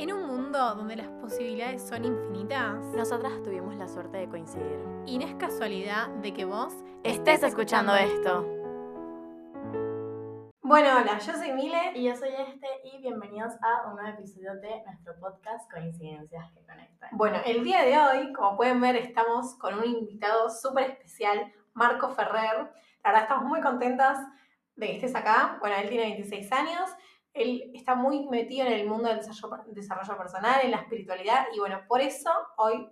En un mundo donde las posibilidades son infinitas, Nosotras tuvimos la suerte de coincidir. y no es casualidad de que vos Estés escuchando esto. Bueno, hola, yo soy Mile. Y yo soy Este y bienvenidos a un nuevo episodio de nuestro podcast Coincidencias que Conectan. Bueno, el día de hoy, como pueden ver, estamos con un invitado súper especial, Marco Ferrer. La verdad, estamos muy contentas de que estés acá. Bueno, él tiene 26 años. Él está muy metido en el mundo del desarrollo, desarrollo personal, en la espiritualidad. Y bueno, por eso hoy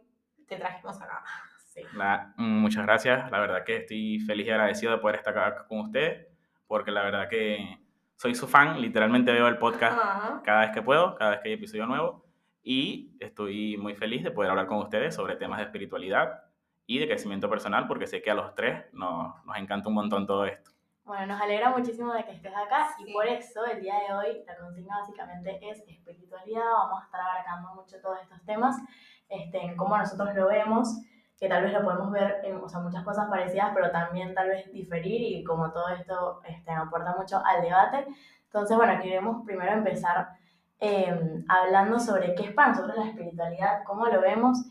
te trajimos acá. Sí. La- muchas gracias. La verdad que estoy feliz y agradecido de poder estar acá con ustedes, porque la verdad que soy su fan. Literalmente veo el podcast Ajá. cada vez que puedo, cada vez que hay episodio nuevo. Y estoy muy feliz de poder hablar con ustedes sobre temas de espiritualidad y de crecimiento personal, porque sé que a los tres nos, nos encanta un montón todo esto. Bueno, nos alegra muchísimo de que estés acá Sí. y por eso el día de hoy la consigna básicamente es espiritualidad. Vamos a estar abarcando mucho todos estos temas, este, en cómo nosotros lo vemos, que tal vez lo podemos ver en o sea, muchas cosas parecidas, pero también tal vez diferir y como todo esto este, aporta mucho al debate. Entonces, bueno, queremos primero empezar eh, hablando sobre qué es para nosotros la espiritualidad, cómo lo vemos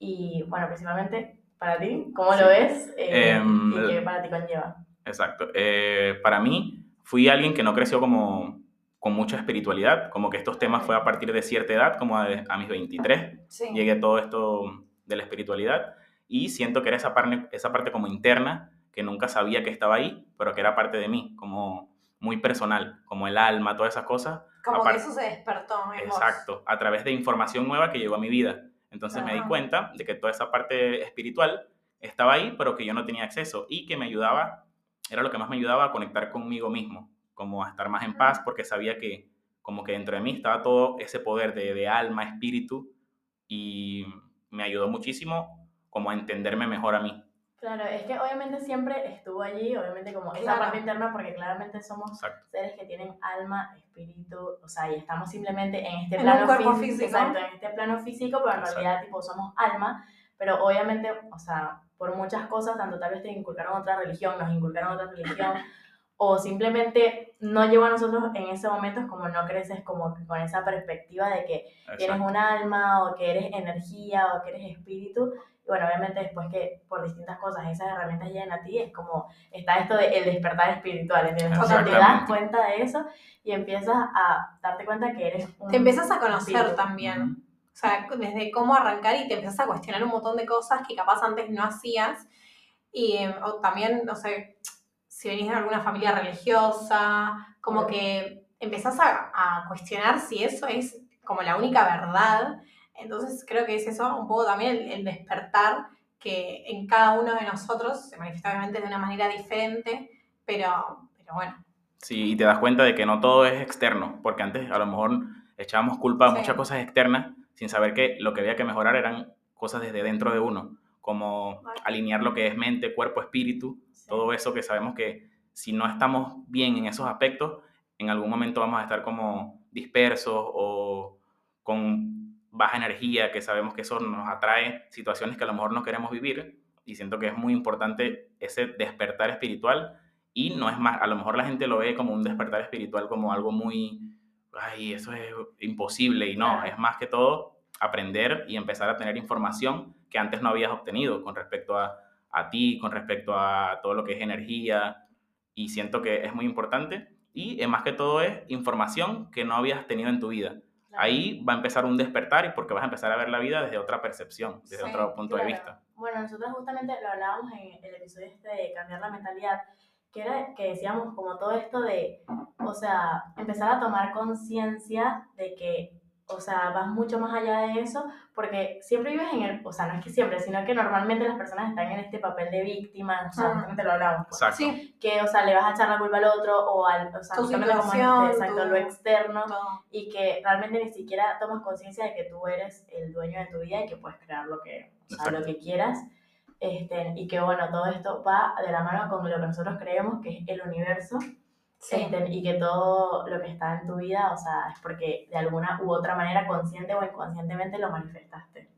y, bueno, principalmente para ti, cómo Sí. lo ves eh, Em, y qué para ti conlleva. Exacto. Eh, para mí, fui alguien que no creció como con mucha espiritualidad, como que estos temas fue a partir de cierta edad, como a, a mis 23, Sí. llegué a todo esto de la espiritualidad y siento que era esa parte, esa parte como interna que nunca sabía que estaba ahí, pero que era parte de mí, como muy personal, como el alma, todas esas cosas. Como que eso se despertó en vos. Exacto, a través de información nueva que llegó a mi vida. Entonces me di cuenta de que toda esa parte espiritual estaba ahí, pero que yo no tenía acceso y que me ayudaba, era lo que más me ayudaba a conectar conmigo mismo, como a estar más en paz, porque sabía que como que dentro de mí estaba todo ese poder de, de alma, espíritu, y me ayudó muchísimo como a entenderme mejor a mí. Claro, es que obviamente siempre estuvo allí, obviamente como esa Claro. parte interna, porque claramente somos Exacto. seres que tienen alma, espíritu, o sea, y estamos simplemente en este En plano un cuerpo fí- físico. Exacto, en este plano físico, pero en Exacto. realidad tipo somos alma, pero obviamente, o sea, por muchas cosas, tanto tal vez te inculcaron otra religión, nos inculcaron otra religión, o simplemente no llegó a nosotros en ese momento, es como no creces como con esa perspectiva de que tienes Exacto. un alma o que eres energía o que eres espíritu. Y bueno, obviamente después que por distintas cosas esas herramientas llegan a ti, es como está esto de el despertar espiritual, ¿entiendes? O sea, te das cuenta de eso y empiezas a darte cuenta que eres un Te empezás a conocer espíritu. también. O sea, desde cómo arrancar y te empezás a cuestionar un montón de cosas que capaz antes no hacías. Y eh, o también, no sé, si venís de alguna familia religiosa, como que empezás a, a cuestionar si eso es como la única verdad. Entonces creo que es eso, un poco también el, el despertar que en cada uno de nosotros se manifiesta obviamente de una manera diferente, pero, pero bueno. Sí, y te das cuenta de que no todo es externo, porque antes a lo mejor echábamos culpa a Sí. muchas cosas externas sin saber que lo que había que mejorar eran cosas desde dentro de uno, como Vale. alinear lo que es mente, cuerpo, espíritu, Sí. todo eso que sabemos que si no estamos bien en esos aspectos, en algún momento vamos a estar como dispersos o con baja energía, que sabemos que eso nos atrae situaciones que a lo mejor no queremos vivir, y siento que es muy importante ese despertar espiritual y no es más, a lo mejor la gente lo ve como un despertar espiritual, como algo muy, ay, eso es imposible. Y no, es más que todo aprender y empezar a tener información que antes no habías obtenido con respecto a, a ti, con respecto a todo lo que es energía. Y siento que es muy importante. Y eh, más que todo es información que no habías tenido en tu vida. Claro. Ahí va a empezar un despertar y porque vas a empezar a ver la vida desde otra percepción, desde Sí, otro punto de vista. Bueno, nosotros justamente lo hablábamos en el episodio este de cambiar la mentalidad, que era que decíamos como todo esto de, o sea, empezar a tomar conciencia de que, o sea, vas mucho más allá de eso, porque siempre vives en el, o sea, no es que siempre, sino que normalmente las personas están en este papel de víctima, o sea, justamente lo hablamos, pues, Exacto. Sí, que, o sea, le vas a echar la culpa al otro o al, o sea, Tu como este, exacto, tu- lo externo, todo. y que realmente ni siquiera tomas conciencia de que tú eres el dueño de tu vida y que puedes crear lo que, o sea, lo que quieras. Este, y que bueno, todo esto va de la mano con lo que nosotros creemos que es el universo Sí. este, y que todo lo que está en tu vida, o sea, es porque de alguna u otra manera, consciente o inconscientemente, lo manifestaste.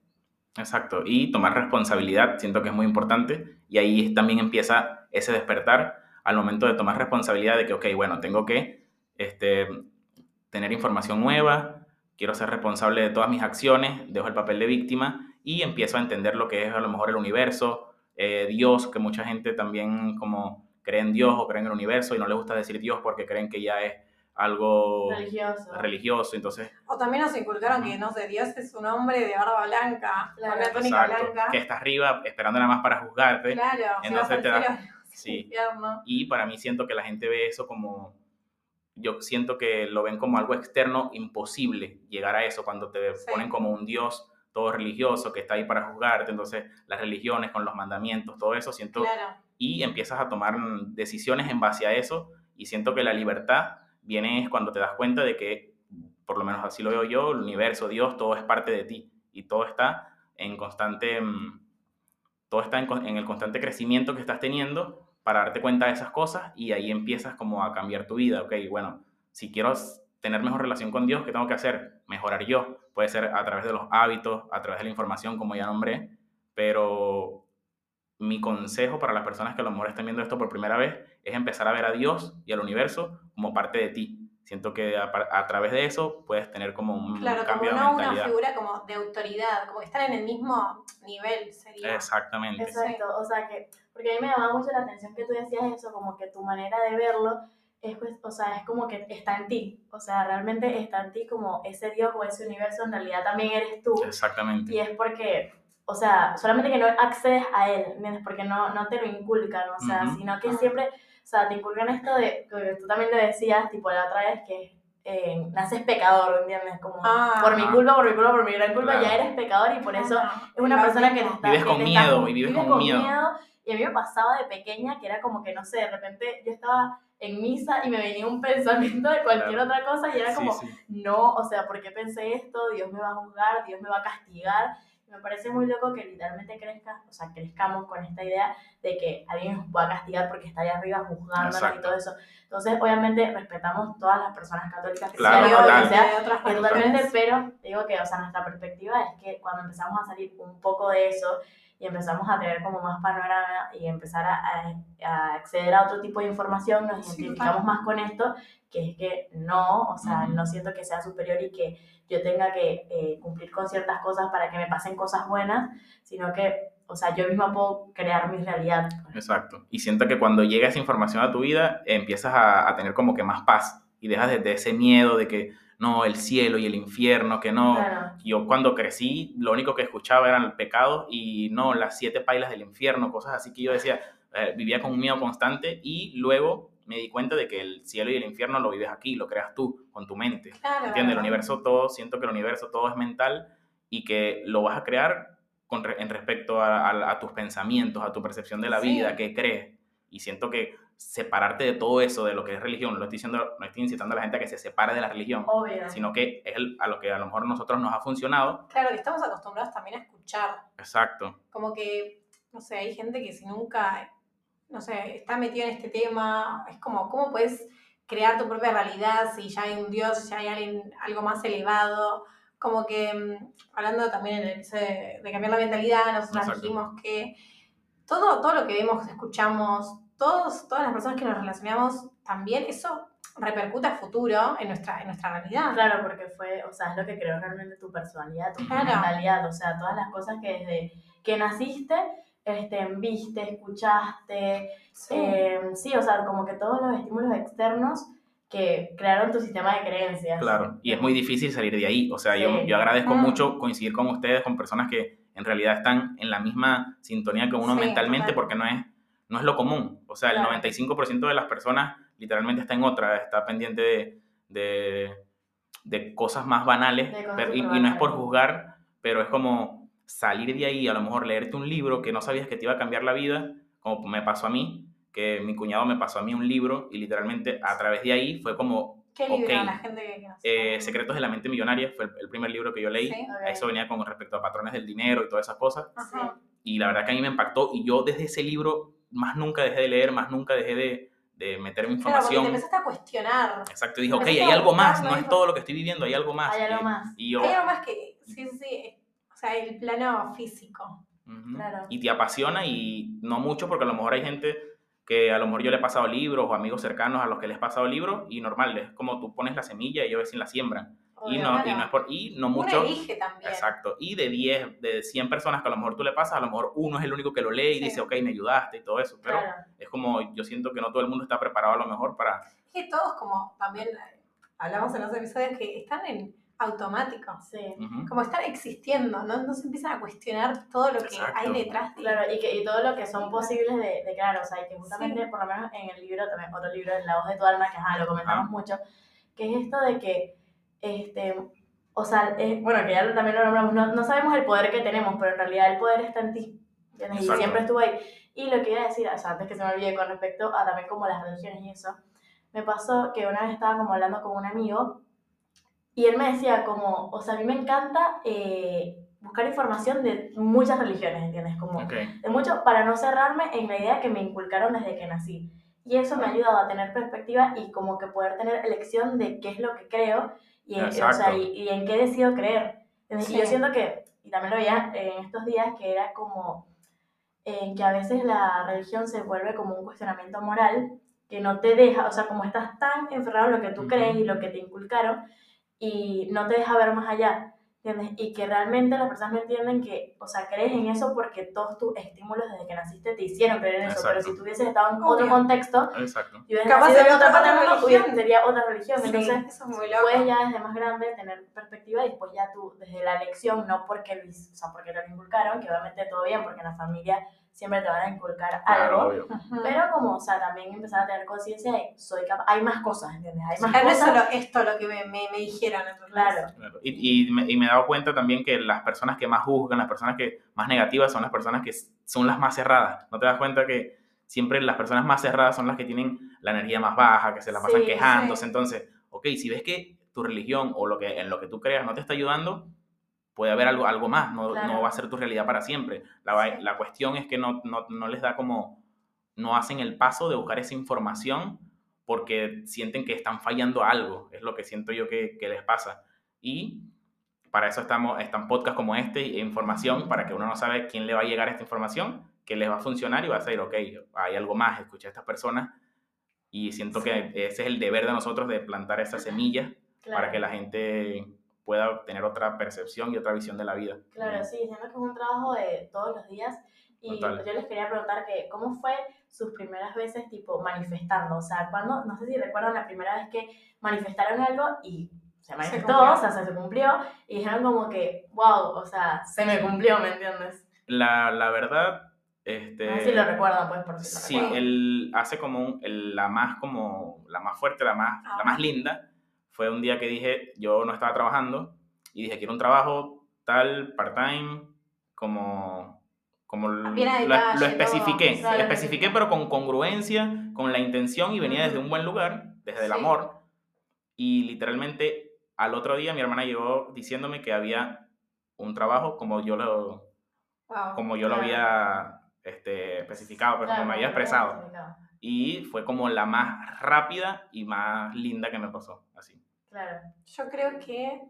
Exacto, y tomar responsabilidad siento que es muy importante y ahí también empieza ese despertar al momento de tomar responsabilidad de que, ok, bueno, tengo que este, tener información nueva, quiero ser responsable de todas mis acciones, dejo el papel de víctima y empiezo a entender lo que es a lo mejor el universo, eh, Dios, que mucha gente también como cree en Dios o cree en el universo y no le gusta decir Dios porque creen que ya es algo Religioso. religioso, entonces O también nos inculcaron que, no sé, Dios es un hombre de barba blanca, Claro, con una túnica exacto, blanca. que está arriba esperando nada más para juzgarte. Claro, Entonces te da- cielo, sí. infierno. Y para mí siento que la gente ve eso como, yo siento que lo ven como algo externo, imposible llegar a eso cuando te Sí. ponen como un Dios todo religioso que está ahí para juzgarte, entonces las religiones con los mandamientos, todo eso, siento, Claro. y empiezas a tomar decisiones en base a eso, y siento que la libertad viene cuando te das cuenta de que, por lo menos así lo veo yo, el universo, Dios, todo es parte de ti, y todo está en constante, mm, todo está en, en el constante crecimiento que estás teniendo para darte cuenta de esas cosas y ahí empiezas como a cambiar tu vida, ok, bueno, si quiero tener mejor relación con Dios, ¿qué tengo que hacer? Mejorar yo, puede ser a través de los hábitos, a través de la información, como ya nombré, pero mi consejo para las personas que a lo mejor están viendo esto por primera vez es empezar a ver a Dios y al universo como parte de ti. Siento que a, a través de eso puedes tener como un Claro, como cambio de no una mentalidad. figura como de autoridad, como que están en el mismo nivel, sería. Exactamente. Exacto, o sea que, porque a mí me llamaba mucho la atención que tú decías eso, como que tu manera de verlo es pues, o sea, es como que está en ti, o sea, realmente está en ti como ese Dios o ese universo en realidad también eres tú Exactamente. y es porque, o sea, solamente que no accedes a él, ¿entiendes? Porque no, no te lo inculcan, o sea, Ujú. sino que Ajá. siempre, o sea, te inculcan esto de, que tú también lo decías, tipo la otra vez, que eh, naces pecador, ¿entiendes? Como, Ah. por mi culpa, por mi culpa, por mi gran culpa, Claro. ya eres pecador y por eso es una persona que te está, Vives con te está- miedo, y vives vive con miedo. Y a mí me pasaba de pequeña que era como que, no sé, de repente yo estaba en misa y me venía un pensamiento de cualquier Claro. otra cosa y era Sí, como, sí. no, o sea, ¿por qué pensé esto? Dios me va a juzgar, Dios me va a castigar. Me parece muy loco que literalmente crezca, o sea, crezcamos con esta idea de que alguien nos pueda castigar porque está ahí arriba juzgándonos y Exacto. todo eso. Entonces, obviamente, respetamos todas las personas católicas que Claro, total. que sea, de otras totalmente, pero digo que, o sea, nuestra perspectiva es que cuando empezamos a salir un poco de eso y empezamos a tener como más panorama y empezar a, a- a acceder a otro tipo de información, nos identificamos más con esto, que es que no, o sea, Ujú. no siento que sea superior y que yo tenga que eh, cumplir con ciertas cosas para que me pasen cosas buenas, sino que, o sea, yo misma puedo crear mi realidad. Exacto. Y siento que cuando llega esa información a tu vida, empiezas a, a tener como que más paz y dejas de, de ese miedo de que no, el cielo y el infierno, que no. Claro. Yo cuando crecí, lo único que escuchaba eran el pecado y no, las siete pailas del infierno, cosas así que yo decía, eh, vivía con un miedo constante y luego me di cuenta de que el cielo y el infierno lo vives aquí, lo creas tú, con tu mente. Claro. ¿Entiendes? El universo todo, siento que el universo todo es mental y que lo vas a crear con en respecto a, a- a tus pensamientos, a tu percepción de la Sí. vida, qué crees. Y siento que separarte de todo eso, de lo que es religión, no estoy, diciendo, no estoy incitando a la gente a que se separe de la religión, Obvio. sino que es el- a lo que a lo mejor nosotros nos ha funcionado. Claro, que estamos acostumbrados también a escuchar. Exacto. Como que, no sé, hay gente que si nunca, no sé, está metida en este tema, es como, ¿cómo puedes crear tu propia realidad si ya hay un Dios, si ya hay alguien, algo más elevado? Como que, mm, hablando también en el de, de cambiar la mentalidad, nosotros Exacto. dijimos que todo, todo lo que vemos, escuchamos, todos, todas las personas que nos relacionamos, también eso repercute a futuro en nuestra, en nuestra realidad. Claro, porque fue, o sea, es lo que creó realmente tu personalidad, tu Claro. mentalidad, o sea, todas las cosas que desde que naciste, este, viste, escuchaste, Sí. eh, sí, o sea, como que todos los estímulos externos que crearon tu sistema de creencias. Claro, y es muy difícil salir de ahí. O sea, yo, Sí. yo agradezco Mm. mucho coincidir con ustedes, con personas que en realidad están en la misma sintonía que uno Sí, mentalmente, total. porque no es, no es lo común. O sea, el Claro. 95% de las personas literalmente está en otra, está pendiente de, de, de cosas más banales, cosas pero- y, y no es por juzgar, pero es como salir de ahí, a lo mejor leerte un libro que no sabías que te iba a cambiar la vida, como me pasó a mí, que mi cuñado me pasó a mí un libro y literalmente a través de ahí fue como ¿Qué libro ok. la gente que eh, Secretos de la mente millonaria, fue el, el primer libro que yo leí. Sí. Eso venía con respecto a patrones del dinero y todas esas cosas. Ajá. Y la verdad que a mí me impactó y yo desde ese libro más nunca dejé de leer, más nunca dejé de, de meterme Claro, porque te información. empezaste a cuestionar. Exacto, y dije, ok, hay algo más, no es todo lo que estoy viviendo, hay algo más. Hay algo y, más. y yo, Hay algo más que, sí, sí, o sea, el plano físico. Ujú. Claro. Y te apasiona y no mucho porque a lo mejor hay gente que a lo mejor yo le he pasado libros o amigos cercanos a los que les he pasado libros y normal, es como tú pones la semilla y ellos ven si la siembran. Y no, y claro. no es por, y no mucho. elige también. Exacto. Y de 10, de 100 personas que a lo mejor tú le pasas, a lo mejor uno es el único que lo lee y Sí. dice, ok, me ayudaste y todo eso. Pero Claro. es como, yo siento que no todo el mundo está preparado a lo mejor para... Es que todos como también eh, hablamos en los episodios que están en automático. Sí. Ujú. Como están existiendo, ¿no? No se empiezan a cuestionar todo lo que Exacto. hay detrás de Claro, y, que, y todo lo que son posibles de, de crear, o sea, y que justamente, por lo menos en el libro, también otro libro, La voz de tu alma, que ajá, lo comentamos Ah. mucho, que es esto de que, este, o sea, es- bueno, que ya también lo nombramos, no, no sabemos el poder que tenemos, pero en realidad el poder está en ti. Y siempre estuvo ahí. Y lo que iba a decir, o sea, antes que se me olvide con respecto a también como las religiones y eso, me pasó que una vez estaba como hablando con un amigo y él me decía como, o sea, a mí me encanta eh, buscar información de muchas religiones, ¿entiendes? Como Ok. de mucho para no cerrarme en la idea que me inculcaron desde que nací. Y eso me ha ayudado a tener perspectiva y como que poder tener elección de qué es lo que creo y, en- o sea, y, y en qué decido creer. ¿entiendes? Y Sí. yo siento que, y también lo veía en estos días, que era como eh, que a veces la religión se vuelve como un cuestionamiento moral que no te deja, o sea, como estás tan enferrado en lo que tú Ujú. crees y lo que te inculcaron y no te deja ver más allá. ¿Entiendes? Y que realmente las personas no entienden que, o sea, crees en eso porque todos tus estímulos desde que naciste te hicieron creer en eso, pero Exacto. si tú hubieses estado en otro Obvio. contexto Exacto. y hubieras Capaz nacido en otra parte del mundo, sería otra religión. Sí, Entonces, eso es muy loco. puedes ya desde más grande tener perspectiva y después ya tú, desde la elección, no porque, lo hic- o sea, porque te lo inculcaron, que obviamente todo bien, porque en la familia siempre te van a inculcar Claro, algo, obvio. Ujú. pero como, o sea, también empezar a tener conciencia de, soy capaz, hay más cosas, ¿entiendes? Hay más es cosas. solo esto lo que me, me, me dijeron. ¿entendés? Claro. Claro. Y, y me, y me he dado cuenta también que las personas que más juzgan, las personas que más negativas son las personas que son las más cerradas. ¿No te das cuenta que siempre las personas más cerradas son las que tienen la energía más baja, que se la pasan Sí, quejándose? sí. Entonces, ok, si ves que tu religión o lo que, en lo que tú creas no te está ayudando, puede haber algo, algo más, no, Claro. no va a ser tu realidad para siempre. La, la cuestión es que no, no, no les da como, no hacen el paso de buscar esa información porque sienten que están fallando algo, es lo que siento yo que, que les pasa. Y para eso estamos, están podcasts como este e información para que uno no sabe quién le va a llegar esta información, que les va a funcionar y va a decir, ok, hay algo más, escuché a estas personas y siento que ese es el deber de nosotros de plantar esa semilla Claro. para que la gente pueda tener otra percepción y otra visión de la vida. Claro, sí, siento que es un trabajo de todos los días. Y Total. yo les quería preguntar que, ¿cómo fue sus primeras veces, tipo, manifestando? O sea, cuando, no sé si recuerdan la primera vez que manifestaron algo y se manifestó, cumplió. o sea, se, se cumplió, y dijeron como que, wow, o sea, se me cumplió, ¿me entiendes? La, la verdad, este... No sé si lo recuerdan, pues, por si lo Sí, recuerdan. el, hace como un- el- la más como la más fuerte, la más, la más linda, fue un día que dije, yo no estaba trabajando y dije, quiero un trabajo tal, part-time, como, como lo, lo especifiqué, lo especifiqué pero con congruencia, con la intención y venía desde un buen lugar, desde el amor. Y literalmente al otro día mi hermana llegó diciéndome que había un trabajo como yo lo, Wow. como yo lo Claro. había este, especificado, pero Claro, como me había expresado. Y fue como la más rápida y más linda que me pasó. Claro, Yo creo que.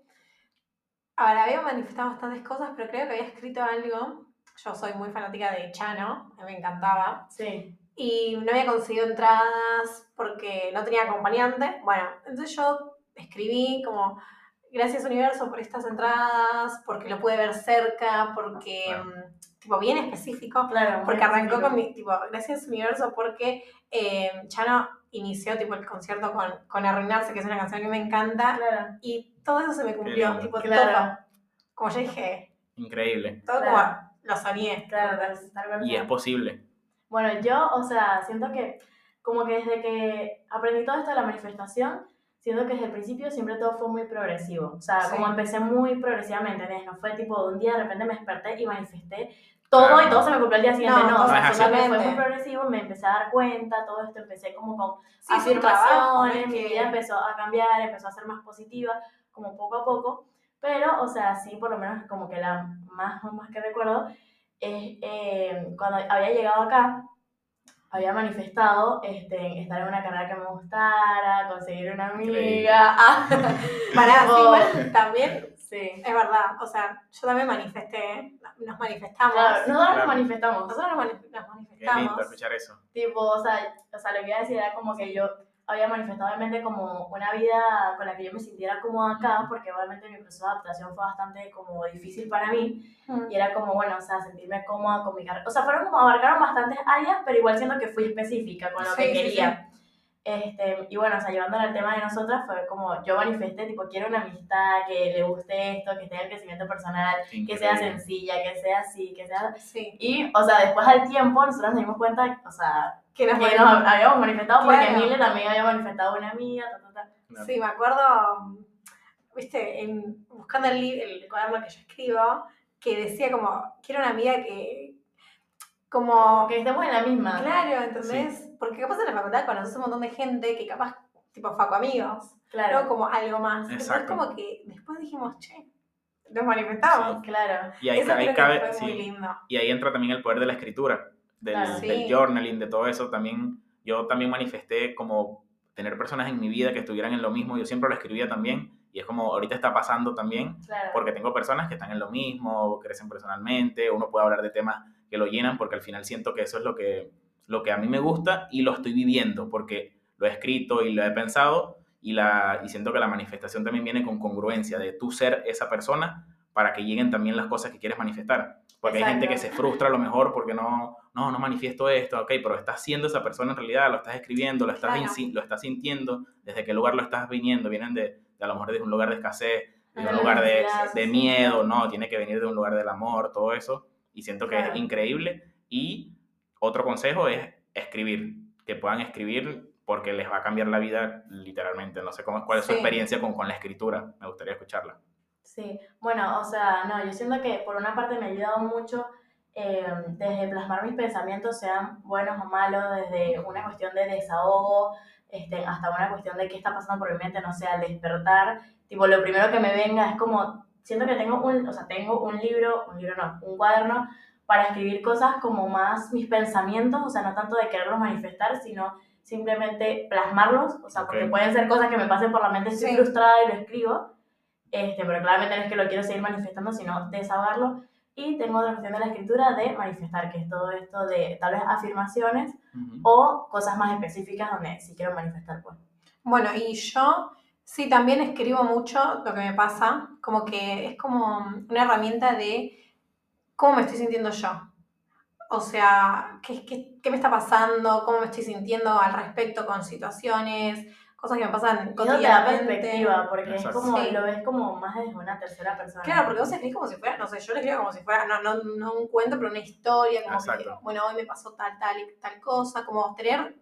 Ahora, había manifestado bastantes cosas, pero creo que había escrito algo. Yo soy muy fanática de Chano, me encantaba. sí, Y no había conseguido entradas porque no tenía acompañante. Bueno, entonces yo escribí como. Gracias universo por estas entradas, porque lo pude ver cerca, porque. Claro. mm, Tipo, bien específico. claro. Porque arrancó específico. con mi, tipo, gracias universo, porque eh, Chano inició tipo el concierto con, con Arruinarse, que es una canción que me encanta, Claro, y todo eso se me cumplió, tipo, Claro. todo. Como yo dije, Increíble. todo Claro. como lo soñé. claro, tal, Y es posible. Bueno, yo, o sea, siento que como que desde que aprendí todo esto de la manifestación, siento que desde el principio siempre todo fue muy progresivo. O sea, Sí. como empecé muy progresivamente, ¿entendés? No fue tipo de un día de repente me desperté y manifesté todo Claro. y todo se me cumplió al día siguiente. No, No, o no así. que fue muy progresivo, me empecé a dar cuenta, todo esto empecé como con Sí, afirmaciones, mi vida empezó a cambiar, empezó a ser más positiva, como poco a poco. Pero, o sea, sí, por lo menos como que la más, más que recuerdo es eh, cuando había llegado acá, había manifestado este, estar en una carrera que me gustara, conseguir una amiga. Ah, Para sí, igual, también, sí. es verdad, o sea, yo también manifesté, nos manifestamos. Claro, nosotros Claro. nos manifestamos. Nosotros nos, manif- nos Qué lindo manifestamos. escuchar eso. Tipo, o sea, o sea, lo que iba a decir era como que yo había manifestado obviamente como una vida con la que yo me sintiera cómoda acá, porque obviamente mi proceso de adaptación fue bastante como difícil para mí, Mm. y era como, bueno, o sea, sentirme cómoda con mi carrera. O sea, fueron como abarcaron bastantes áreas, pero igual siento que fui específica con lo Sí, que sí, quería. Este, y bueno, o sea, llevándolo al tema de nosotras, fue como yo manifesté, tipo, quiero una amistad, que le guste esto, que tenga el crecimiento personal, que sea sencilla, que sea así, que sea... Sí. Y, o sea, después al tiempo nosotros nos dimos cuenta, o sea, Que nos que nos habíamos manifestado porque Claro. Emilia también había manifestado una amiga, ta, ta, ta. Sí, me acuerdo, viste, en, buscando el, el cuaderno que yo escribo, que decía como, quiero una amiga que, como, Que estemos en la misma. claro, ¿entendés? Porque capaz en la facultad conoces un montón de gente que capaz, tipo, faco amigos, Claro, no como algo más. Entonces Exacto. como que después dijimos, che, nos manifestamos. claro. Y ahí, Eso ahí creo que cabe, fue sí. muy lindo. y ahí entra también el poder de la escritura, del, Claro. del Sí. journaling, de todo eso. También yo también manifesté como tener personas en mi vida que estuvieran en lo mismo. Yo siempre lo escribía también y es como ahorita está pasando también Claro. porque tengo personas que están en lo mismo, crecen personalmente, uno puede hablar de temas que lo llenan porque al final siento que eso es lo que, lo que a mí me gusta y lo estoy viviendo porque lo he escrito y lo he pensado y, la, y siento que la manifestación también viene con congruencia de tú ser esa persona para que lleguen también las cosas que quieres manifestar. Porque hay gente que se frustra a lo mejor porque no, no, no manifiesto esto, ok, pero estás siendo esa persona en realidad, lo estás escribiendo, lo estás, Claro. lo estás sintiendo, desde qué lugar lo estás viniendo, vienen de, de a lo mejor de un lugar de escasez, de un Ah, lugar de, de miedo, no, tiene que venir de un lugar del amor, todo eso, y siento que Claro. es increíble. Y otro consejo es escribir, que puedan escribir porque les va a cambiar la vida literalmente. No sé cómo, cuál es su Sí. experiencia con, con la escritura, me gustaría escucharla. Sí, bueno, o sea, no, yo siento que por una parte me ha ayudado mucho eh, desde plasmar mis pensamientos, sean buenos o malos, desde una cuestión de desahogo este, hasta una cuestión de qué está pasando por mi mente, no sé, al despertar, tipo, lo primero que me venga es como, siento que tengo un, o sea, tengo un libro, un libro no, un cuaderno para escribir cosas como más mis pensamientos, o sea, no tanto de quererlos manifestar, sino simplemente plasmarlos, o sea, porque pueden ser cosas que me pasen por la mente, estoy Sí. frustrada y lo escribo, este, pero claramente no es que lo quiero seguir manifestando, sino desahogarlo. Y tengo otra cuestión de la escritura de manifestar, que es todo esto de tal vez afirmaciones Ujú. o cosas más específicas donde sí quiero manifestar. Pues. Bueno, y yo sí también escribo mucho lo que me pasa, como que es como una herramienta de cómo me estoy sintiendo yo. O sea, qué, qué, qué me está pasando, cómo me estoy sintiendo al respecto con situaciones, cosas que me pasan cotidianamente. perspectiva, porque Exacto. es como, Sí. lo ves como más desde una tercera persona. Claro, porque vos escribís como si fuera, no sé, yo lo escribo como si fuera, no, no, no un cuento, pero una historia, como que, Exacto. bueno, hoy me pasó tal, tal y tal cosa, como tener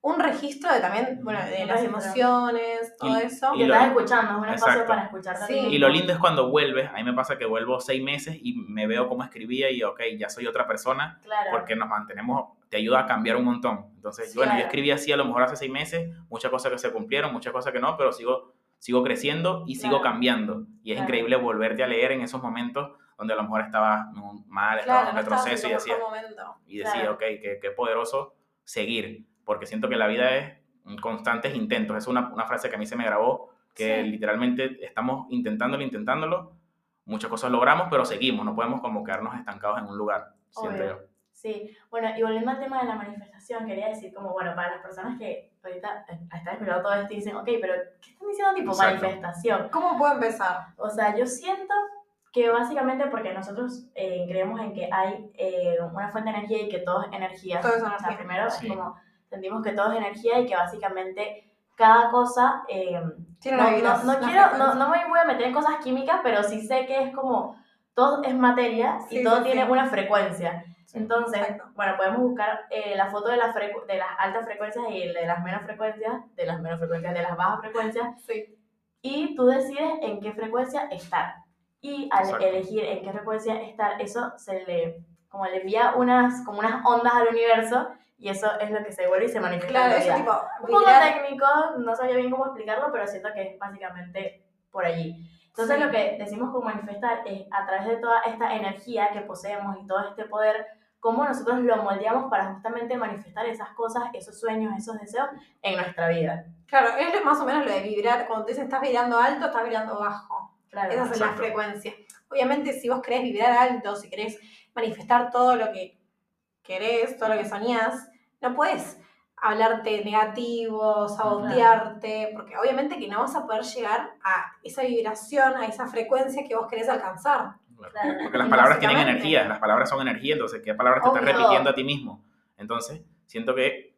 un registro de también, bueno, de las emociones, todo Y- eso. Y lo- estás escuchando, es un espacio Exacto. para escucharte. a ti Sí. Y lo lindo es cuando vuelves, a mí me pasa que vuelvo seis meses y me veo cómo escribía y ok, ya soy otra persona Claro. porque nos mantenemos, te ayuda a cambiar un montón. Entonces, Sí, bueno, yo claro. escribí así a lo mejor hace seis meses, muchas cosas que se cumplieron, muchas cosas que no, pero sigo, sigo creciendo y sigo Claro. cambiando. Y es Claro. increíble volverte a leer en esos momentos donde a lo mejor estabas mal, estabas Claro, en no retroceso y decías, y decía, Claro. ok, qué, qué poderoso seguir, porque siento que la vida es constantes intentos. Es una, una frase que a mí se me grabó, que Sí. literalmente estamos intentándolo, intentándolo, muchas cosas logramos, pero seguimos, no podemos como quedarnos estancados en un lugar, siento Obvio. yo. Sí, bueno, y volviendo al tema de la manifestación, quería decir como, bueno, para las personas que ahorita eh, están escuchando todo esto y dicen, ok, pero ¿qué están diciendo tipo Exacto. manifestación? ¿Cómo puedo empezar? O sea, yo siento que básicamente porque nosotros eh, creemos en que hay eh, una fuente de energía y que todo es energía. Todo es O sea, energía. primero Sí. es como sentimos que todo es energía y que básicamente cada cosa... eh, no, una no, no una quiero, no, no me voy a meter en cosas químicas, pero sí sé que es como todo es materia y Sí, todo sí, tiene sí. una frecuencia. Sí. Entonces, Exacto. bueno, podemos buscar eh, la foto de, la de las altas frecuencias y de las menos frecuencias, de las menos frecuencias, de las bajas frecuencias, Sí. y tú decides en qué frecuencia estar. Y al Exacto. elegir en qué frecuencia estar, eso se le, como le envía unas, como unas ondas al universo, y eso es lo que se vuelve y se manifiesta Claro, en la vida. tipo, Un poco técnico, no sabía bien cómo explicarlo, pero siento que es básicamente por allí. Entonces Sí. lo que decimos con manifestar es a través de toda esta energía que poseemos y todo este poder, cómo nosotros lo moldeamos para justamente manifestar esas cosas, esos sueños, esos deseos en nuestra vida. Claro, es más o menos lo de vibrar. Cuando te dicen estás vibrando alto, estás vibrando bajo. Claro. Esa es la frecuencia. Obviamente, si vos querés vibrar alto, si querés manifestar todo lo que querés, todo lo que soñás, no puedes hablarte negativo, sabotearte, porque obviamente que no vas a poder llegar a esa vibración, a esa frecuencia que vos querés alcanzar. Claro. Porque las palabras tienen energía, las palabras son energía, entonces, ¿qué palabras te estás repitiendo a ti mismo? Entonces, siento que,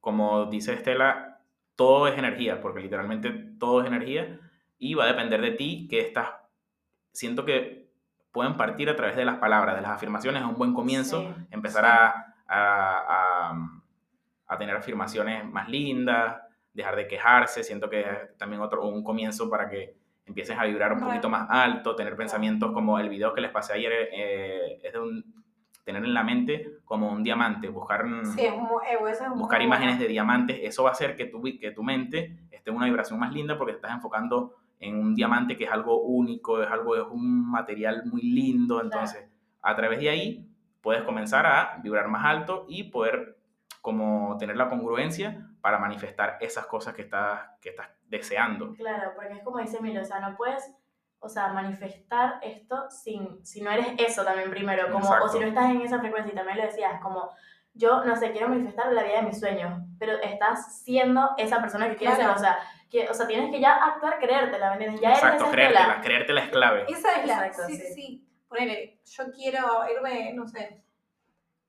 como dice Estela, todo es energía, porque literalmente todo es energía y va a depender de ti que estás. Siento que pueden partir a través de las palabras, de las afirmaciones, es un buen comienzo, Sí, empezar sí. a, a- a- a tener afirmaciones más lindas, dejar de quejarse, siento que es también otro, un comienzo para que empieces a vibrar un poquito más alto, tener pensamientos como el video que les pasé ayer, eh, es de un, tener en la mente como un diamante, buscar, Sí, es muy, eh, buscar muy imágenes bueno. de diamantes, eso va a hacer que tu, que tu mente esté en una vibración más linda porque te estás enfocando en un diamante que es algo único, es algo, es un material muy lindo, entonces a través de ahí puedes comenzar a vibrar más alto y poder como tener la congruencia para manifestar esas cosas que estás, que estás deseando. Claro, porque es como dice Milo, o sea, no puedes, o sea, manifestar esto sin, si no eres eso también primero, como, o si no estás en esa frecuencia, y también lo decías, como, yo, no sé, quiero manifestar la vida de mis sueños, pero estás siendo esa persona que quieres Claro. ser, o sea, que, o sea, tienes que ya actuar, creértela, ¿me entiendes? Ya eres Exacto, esa creértela, creértela es clave. Esa es la. Exacto, sí, sí. sí. Ponele, yo quiero irme, no sé,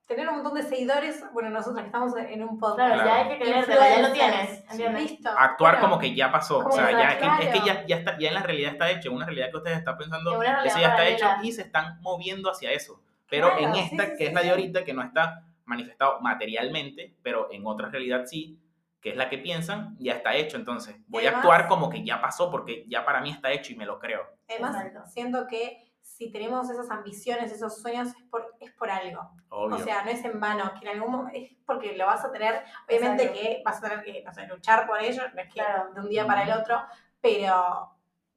tener un montón de seguidores. Bueno, nosotros que estamos en un podcast. Claro, Claro. ya hay que creértela, ya lo tienes. Listo. Actuar Bueno, como que ya pasó, o como sea, que ya, ya, es, que claro. ya, ya, está, ya en la realidad está hecho, una realidad que ustedes están pensando, eso ya está hecho y se están moviendo hacia eso. Pero Claro, en esta, sí, que sí, es la de ahorita, que no está manifestado materialmente, pero en otra realidad sí, que es la que piensan, ya está hecho. Entonces, voy a Además- actuar como que ya pasó, porque ya para mí está hecho y me lo creo. Además, Exacto. siento que si tenemos esas ambiciones, esos sueños, es por, es por algo. Obvio. O sea, no es en vano, que en algún momento es porque lo vas a tener, obviamente Exacto. que vas a tener que, no sé, luchar por ello, no es que Claro. de un día para el otro, pero,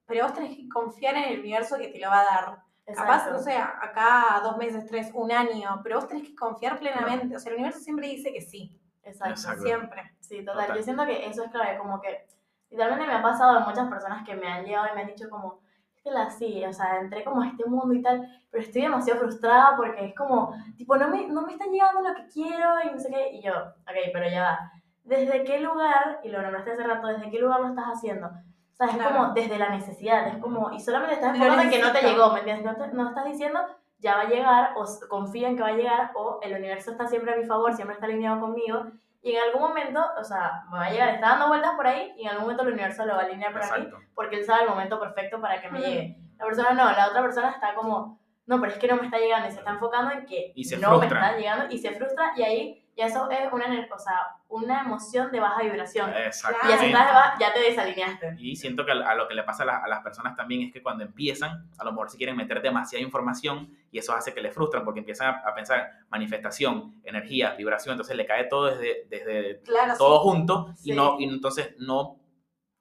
pero vos tenés que confiar en el universo que te lo va a dar. Capaz, Exacto. no sé, acá dos meses, tres, un año, pero vos tenés que confiar plenamente. O sea, el universo siempre dice que sí, Exacto. Exacto. siempre. Sí, total. Total. Yo siento que eso es clave, como que literalmente me ha pasado de muchas personas que me han llegado y me han dicho como, es que la sí, o sea, entré como a este mundo y tal, pero estoy demasiado frustrada porque es como, tipo, no me, no me está llegando lo que quiero y no sé qué, y yo, ok, pero ya va, ¿desde qué lugar, y lo nombraste hace rato, ¿desde qué lugar lo estás haciendo? O sea, es Claro. como desde la necesidad, es como, y solamente estás enfocando en que no te llegó, ¿me entiendes? No, te- no estás diciendo, ya va a llegar, o confía en que va a llegar, o el universo está siempre a mi favor, siempre está alineado conmigo, y en algún momento, o sea, me va a llegar, está dando vueltas por ahí, y en algún momento el universo lo va a alinear para mí, porque él sabe el momento perfecto para que me llegue. La persona no, la otra persona está como, no, pero es que no me está llegando, y se está enfocando en que Y se no frustra. me está llegando, y se frustra, y ahí ya eso es una, o sea, una emoción de baja vibración. Y si estás de baja, ya te desalineaste. Y siento que a lo que le pasa a, la- a las personas también es que cuando empiezan, a lo mejor se quieren meter demasiada información y eso hace que les frustran porque empiezan a, a pensar manifestación, energía, vibración, entonces le cae todo desde, desde Claro, todo sí. junto y, no, y entonces no,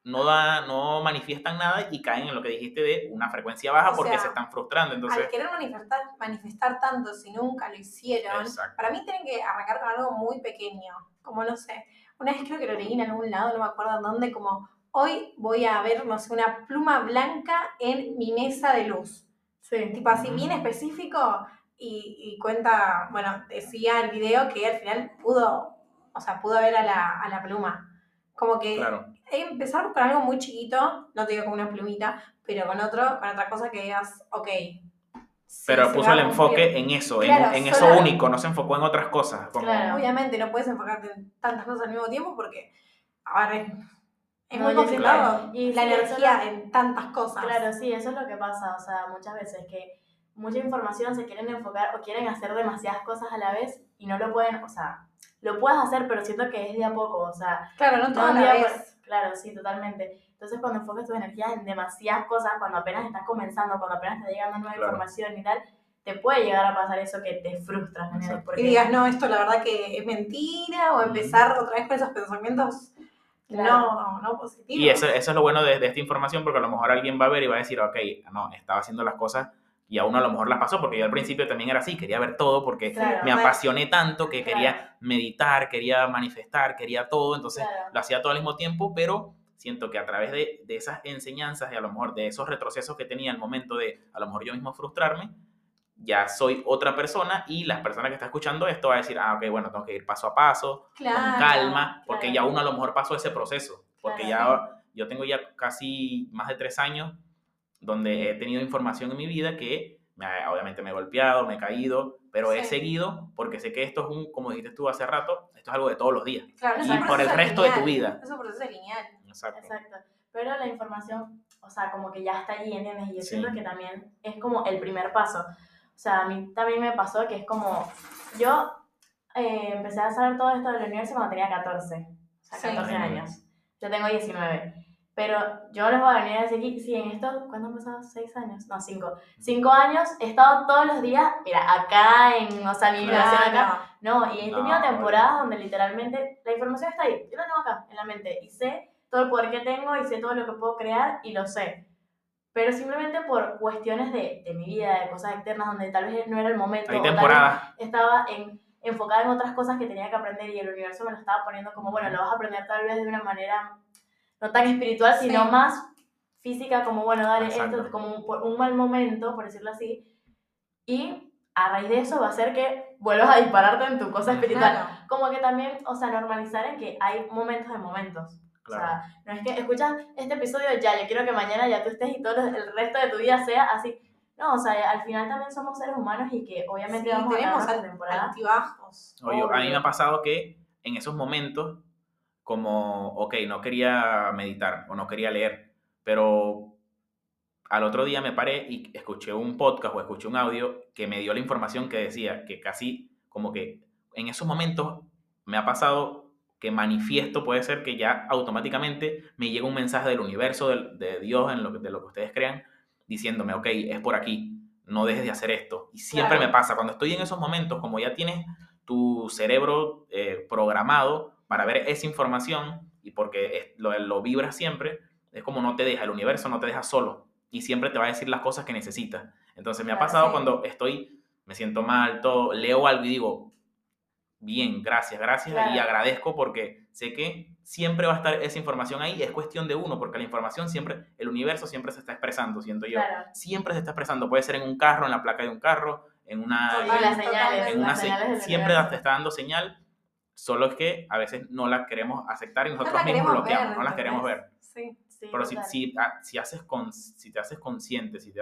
no, da, no manifiestan nada y caen en lo que dijiste de una frecuencia baja O porque sea, se están frustrando. Entonces, Al querer manifestar, manifestar tanto si nunca lo hicieron, exacto. para mí tienen que arrancar con algo muy pequeño. Como no sé, una vez creo que lo leí en algún lado, no me acuerdo en dónde, como hoy voy a ver, no sé, una pluma blanca en mi mesa de luz. Sí. Tipo así bien específico y, y cuenta, bueno, decía el video que al final pudo, o sea, pudo ver a la, a la pluma. Como que Claro, empezar con algo muy chiquito, no te digo con una plumita, pero con otro, con otra cosa que digas, ok. sí, pero puso el cumplir. enfoque en eso, en- Claro, en, eso solo- único, no se enfocó en otras cosas. Como, Claro. Obviamente no puedes enfocarte en tantas cosas al mismo tiempo porque, a ver, es, es No, muy complicado y la sí, energía lo- en tantas cosas. Claro, sí, eso es lo que pasa, o sea, muchas veces que mucha información se quieren enfocar o quieren hacer demasiadas cosas a la vez y no lo pueden, o sea, lo puedes hacer, pero siento que es de a poco, o sea, Claro, no no todo a un la día vez. por- Claro, sí, totalmente. Entonces, cuando enfocas tus energías en demasiadas cosas, cuando apenas estás comenzando, cuando apenas te está llegando nueva Claro. información y tal, te puede llegar a pasar eso que te frustras. Exacto. Porque Y digas, no, esto la verdad que es mentira, o empezar otra vez con esos pensamientos Claro. no, no positivos. Y eso, eso es lo bueno de, de esta información, porque a lo mejor alguien va a ver y va a decir, ok, no, estaba haciendo las cosas y a uno a lo mejor las pasó, porque yo al principio también era así, quería ver todo, porque Claro. me apasioné tanto que Claro. quería meditar, quería manifestar, quería todo, entonces Claro. lo hacía todo al mismo tiempo, pero siento que a través de, de esas enseñanzas y a lo mejor de esos retrocesos que tenía al momento de a lo mejor yo mismo frustrarme, ya soy otra persona y las personas que están escuchando esto va a decir, ah, ok, bueno, tengo que ir paso a paso, con Claro, calma, porque claro. ya uno a lo mejor pasó ese proceso, porque Claro, ya yo tengo ya casi más de tres años donde he tenido información en mi vida que me ha- obviamente me he golpeado, me he caído, pero he Sí. seguido porque sé que esto es un, como dijiste tú hace rato, esto es algo de todos los días. Claro, Y por el resto de tu lineal, vida. Es un proceso lineal. Exacto. Exacto. Pero la información, o sea, como que ya está allí, ¿entiendes? Y yo Sí. siento que también es como el primer paso. O sea, a mí también me pasó que es como, yo eh, empecé a saber todo esto de la universidad cuando tenía 14, o sea, Sí. 14 años. Yo tengo 19. Pero yo les voy a venir a decir aquí, sí, en estos, ¿cuándo han pasado? ¿6 años? No, 5. 5 años he estado todos los días, mira, acá en, o sea, mi acá, no, y he tenido No, temporadas donde literalmente la información está ahí, yo la tengo acá en la mente y sé todo el poder que tengo y sé todo lo que puedo crear y lo sé. Pero simplemente por cuestiones de, de mi vida, de cosas externas, donde tal vez no era el momento, Hay o tal vez temporadas. estaba en, enfocada en otras cosas que tenía que aprender y el universo me lo estaba poniendo como, bueno, lo vas a aprender tal vez de una manera no tan espiritual, Sí. sino más física, como, bueno, dale Exacto. esto, como un, por un mal momento, por decirlo así. Y a raíz de eso va a ser que vuelvas a dispararte en tu cosa espiritual Claro. como que también, o sea, normalizar en que hay momentos de momentos. Claro. O sea, no es que escuchas este episodio ya, yo quiero que mañana ya tú estés y todo lo- el resto de tu vida sea así. No, o sea, al final también somos seres humanos y que obviamente Sí, vamos a tenemos nuestra temporada. altibajos. Oye, a mí me ha pasado que en esos momentos, como, ok, no quería meditar o no quería leer, pero al otro día me paré y escuché un podcast o escuché un audio que me dio la información que decía que casi como que en esos momentos me ha pasado que manifiesto, puede ser que ya automáticamente me llega un mensaje del universo, del- de, Dios, en lo, que- de lo que ustedes crean, diciéndome, ok, es por aquí, no dejes de hacer esto. Y siempre Claro. me pasa, cuando estoy en esos momentos, como ya tienes tu cerebro eh, programado para ver esa información y porque es- lo, lo vibras siempre, es como no te deja, el universo no te deja solo y siempre te va a decir las cosas que necesitas. Entonces me ha pasado sí. cuando estoy, me siento mal, todo, leo algo y digo, bien, gracias, gracias y agradezco porque sé que siempre va a estar esa información ahí, es cuestión de uno, porque la información siempre, el universo siempre se está expresando, siento yo. Claro. Siempre se está expresando, puede ser en un carro, en la placa de un carro, en una... Las señales, en las señales siempre te está dando señal, solo es que a veces no la queremos aceptar y No nosotros la mismos bloqueamos, ver, no las queremos ver. Sí. Sí, Pero si, si, ah, si, haces con, si te haces consciente, si, te,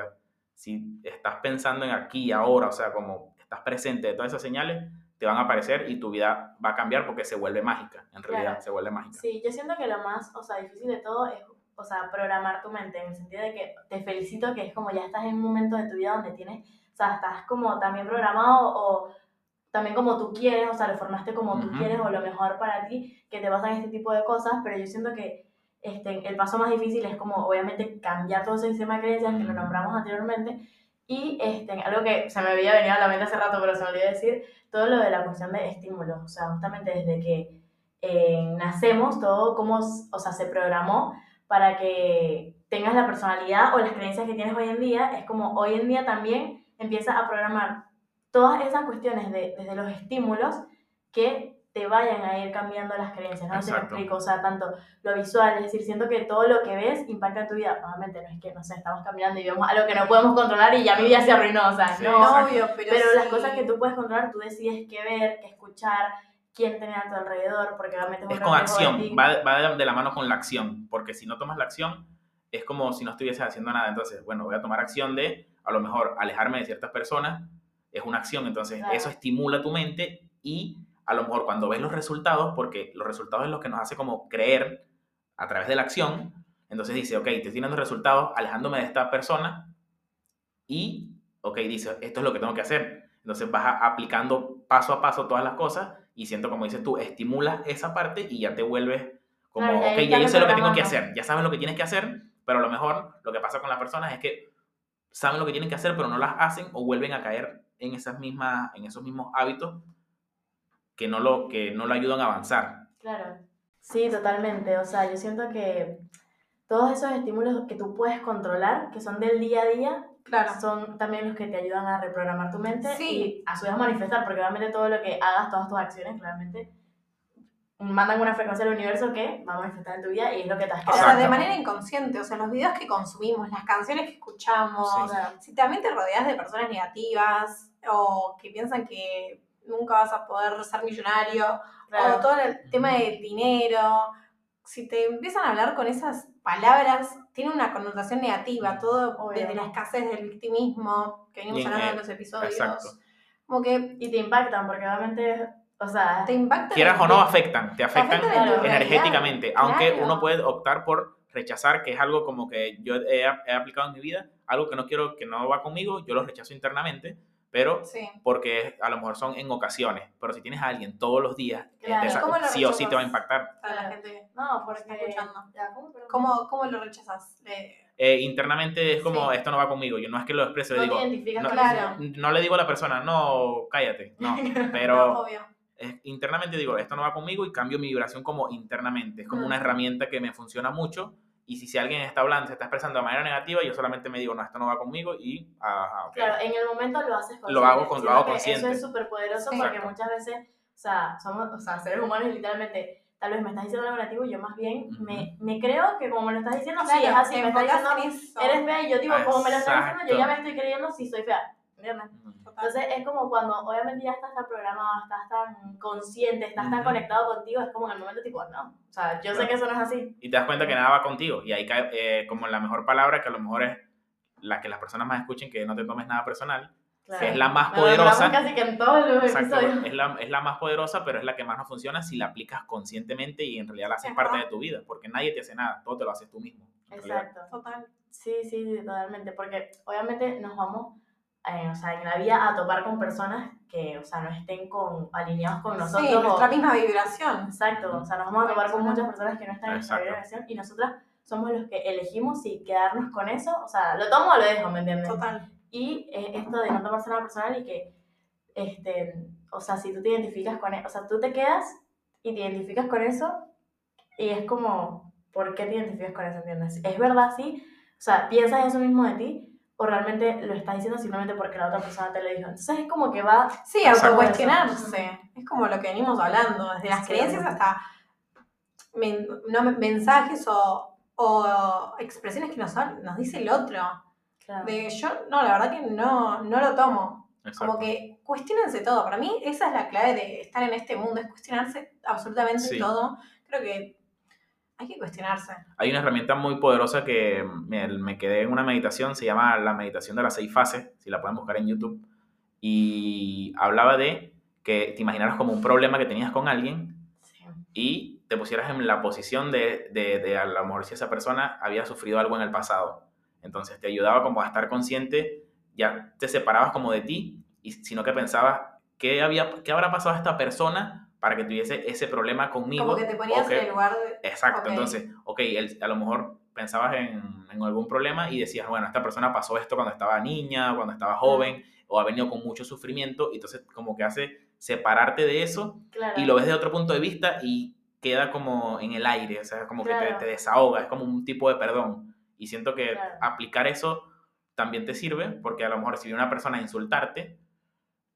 si estás pensando en aquí ahora, o sea, como estás presente de todas esas señales, te van a aparecer y tu vida va a cambiar porque se vuelve mágica, en realidad Claro. se vuelve mágica. Sí, yo siento que lo más, o sea, difícil de todo es, o sea, programar tu mente, en el sentido de que te felicito que es como ya estás en un momento de tu vida donde tienes, o sea, estás como también programado o también como tú quieres, o sea, lo formaste como tú Ujú. quieres o lo mejor para ti, que te pasan este tipo de cosas, pero yo siento que este, el paso más difícil es como obviamente cambiar todo ese sistema de creencias que lo nombramos anteriormente. Y este, algo que se me había venido a la mente hace rato, pero se me olvidó decir, todo lo de la cuestión de estímulos, o sea, justamente desde que eh, nacemos, todo como, o sea, se programó para que tengas la personalidad o las creencias que tienes hoy en día, es como hoy en día también empieza a programar todas esas cuestiones de, desde los estímulos que te vayan a ir cambiando las creencias, ¿no? Se me Exacto. explico, o sea, tanto lo visual, es decir, siento que todo lo que ves impacta en tu vida, obviamente no es que, no sé, estamos caminando y vemos algo que no podemos controlar y ya mi vida se arruinó, o sea, Sí, no. Obvio, pero, pero las sí. cosas que tú puedes controlar, tú decides qué ver, qué escuchar, quién tener a tu alrededor, porque obviamente es, con de acción, va, va de la mano con la acción, porque si no tomas la acción, es como si no estuvieses haciendo nada. Entonces, bueno, voy a tomar acción de, a lo mejor, alejarme de ciertas personas, es una acción, entonces Claro. eso estimula tu mente y a lo mejor cuando ves los resultados, porque los resultados es lo que nos hace como creer a través de la acción, entonces dice, ok, te estoy teniendo resultados alejándome de esta persona y, ok, dice, esto es lo que tengo que hacer. Entonces vas aplicando paso a paso todas las cosas y siento, como dices tú, estimulas esa parte y ya te vuelves como, Claro, ya ok, ya yo sé lo que tengo que hacer, ya sabes lo que tienes que hacer, pero a lo mejor lo que pasa con las personas es que saben lo que tienen que hacer, pero no las hacen o vuelven a caer en, esas mismas, en esos mismos hábitos que no, lo, que no lo ayudan a avanzar. Claro. Sí, totalmente. O sea, yo siento que todos esos estímulos que tú puedes controlar, que son del día a día, Claro. son también los que te ayudan a reprogramar tu mente Sí. y a su vez manifestar, porque obviamente todo lo que hagas, todas tus acciones, claramente mandan una frecuencia al universo que va a manifestar en tu vida y es lo que te has O sea, creado. de manera inconsciente, o sea, los videos que consumimos, las canciones que escuchamos, Sí. O sea, si también te rodeas de personas negativas o que piensan que nunca vas a poder ser millonario, o claro. todo el tema del dinero, si te empiezan a hablar con esas palabras, tiene una connotación negativa, todo Obvio. desde la escasez del victimismo, que venimos en- hablando en eh, los episodios. exacto. Como que Y te impactan porque obviamente, o sea, te impacta. Quieras o no, afectan, te afectan afectan en tu Claro. energéticamente, aunque Claro. uno puede optar por rechazar, que es algo como que yo he, he aplicado en mi vida, algo que no quiero, que no va conmigo, yo lo rechazo internamente, pero Sí. porque a lo mejor son en ocasiones, pero si tienes a alguien todos los días, eh, Claro. esa- ¿Cómo lo sí o sí te va a impactar. Para la gente no, que porque... está escuchando. Ya, ¿cómo? ¿Cómo, cómo lo rechazas? Eh, Eh, internamente es como, Sí. esto no va conmigo, yo no es que lo exprese, le No digo, no, Claro. no le digo a la persona, no, cállate, no, no, pero obvio. Eh, internamente digo, esto no va conmigo y cambio mi vibración como internamente. Es como una Ujú. herramienta que me funciona mucho. Y si, si alguien está hablando, se está expresando de manera negativa, yo solamente me digo, no, esto no va conmigo y, ajá, ok. Claro, en el momento lo haces consciente. Lo hago con- lo hago consciente. Eso es súper poderoso Sí. porque Exacto. muchas veces, o sea, somos, o sea, seres humanos y literalmente, tal vez me estás diciendo algo negativo y yo más bien Ujú. me, me creo que como me lo estás diciendo, sí, es Claro, así, me estás diciendo, eres fea y yo digo, como me lo estás diciendo, yo ya me estoy creyendo si soy fea. ¿Entiendes? Entonces es como cuando obviamente ya estás tan programado, estás tan consciente, estás tan Ujú. conectado contigo, es como en el momento tipo, no, o sea, yo sé Claro. que eso no es así. Y te das cuenta que nada va contigo. Y ahí cae eh, como la mejor palabra, que a lo mejor es la que las personas más escuchen, que no te tomes nada personal, Claro. que es la más poderosa. casi que en todos los Exacto, es la, es la más poderosa, pero es la que más nos funciona si la aplicas conscientemente y en realidad la haces Ajá. parte de tu vida, porque nadie te hace nada, todo te lo haces tú mismo. en realidad. Exacto. Total. Sí, sí, totalmente, porque obviamente nos vamos, eh, o sea, en la vida a topar con personas que, o sea, no estén con, alineados con nosotros. sí, o- nuestra misma vibración. Exacto, o sea, nos vamos a topar con muchas personas que no están en nuestra Exacto. vibración y nosotras somos los que elegimos si quedarnos con eso, o sea, lo tomo o lo dejo, ¿me entiendes? Total. Y eh, esto de no tomarse nada personal y que, este, o sea, si tú te identificas con eso, o sea, tú te quedas y te identificas con eso y es como, ¿por qué te identificas con eso, entiendes? ¿Es verdad, sí? O sea, ¿piensas eso mismo de ti? ¿O realmente lo estás diciendo simplemente porque la otra persona te lo dijo? Entonces es como que va... Sí, autocuestionarse. Es como lo que venimos hablando, desde las Sí. creencias hasta men- no, mensajes o, o expresiones que nos, nos dice el otro. Claro. De yo, no, la verdad que no, no lo tomo. Exacto. Como que cuestionense todo. Para mí esa es la clave de estar en este mundo, es cuestionarse absolutamente Sí. todo. Creo que hay que cuestionarse. Hay una herramienta muy poderosa que me, me quedé en una meditación, se llama la meditación de las seis fases, si la pueden buscar en YouTube, y hablaba de que te imaginaras como un problema que tenías con alguien Sí. y te pusieras en la posición de, de, de a lo mejor si esa persona había sufrido algo en el pasado. Entonces te ayudaba como a estar consciente, ya te separabas como de ti, y, sino que pensabas, ¿qué, había, ¿qué habrá pasado a esta persona para que tuviese ese problema conmigo? Como que te ponías en el lugar de... Exacto, entonces, ok, él- a lo mejor pensabas en, en algún problema y decías, bueno, esta persona pasó esto cuando estaba niña, cuando estaba joven, o ha venido con mucho sufrimiento, y entonces como que hace separarte de eso Claro. y lo ves de otro punto de vista y queda como en el aire, o sea, como que te, te desahoga, es como un tipo de perdón. Y siento que Claro. aplicar eso también te sirve, porque a lo mejor si viene una persona a insultarte,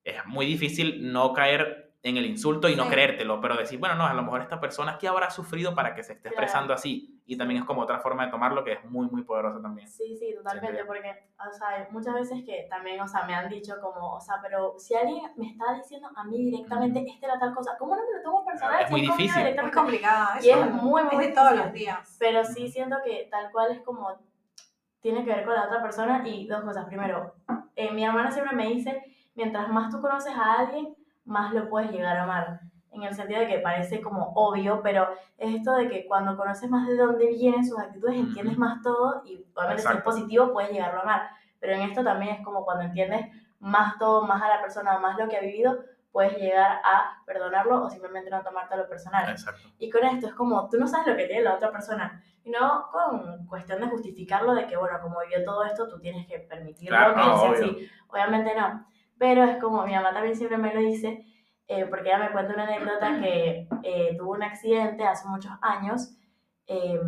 es muy difícil no caer en el insulto y no Sí. creértelo, pero decir, bueno, no, a lo mejor esta persona, ¿qué habrá sufrido para que se esté Claro. expresando así? Y también es como otra forma de tomarlo que es muy, muy poderosa también. Sí, sí, totalmente, Siempre. porque, o sea, muchas veces que también, o sea, me han dicho como, o sea, pero si alguien me está diciendo a mí directamente, esta era tal cosa, ¿cómo no me lo tomo personal? Es Si muy conmigo difícil. Es directamente? complicada. Y eso es muy, muy Es de todos los días. Pero sí siento que tal cual es como, tiene que ver con la otra persona y dos cosas. Primero, eh, mi hermana siempre me dice, mientras más tú conoces a alguien, más lo puedes llegar a amar. En el sentido de que parece como obvio, pero es esto de que cuando conoces más de dónde vienen sus actitudes, entiendes más todo y obviamente si es positivo puedes llegarlo a amar. Pero en esto también es como cuando entiendes más todo, más a la persona, más lo que ha vivido, puedes llegar a perdonarlo o simplemente no tomártelo personal. Exacto. Y con esto es como, tú no sabes lo que tiene la otra persona. Y no con cuestión de justificarlo de que, bueno, como vivió todo esto, tú tienes que permitirlo Claro, que no, sea obvio. así. Obviamente no. Pero es como, mi mamá también siempre me lo dice, eh, porque ella me cuenta una anécdota que eh, tuvo un accidente hace muchos años eh,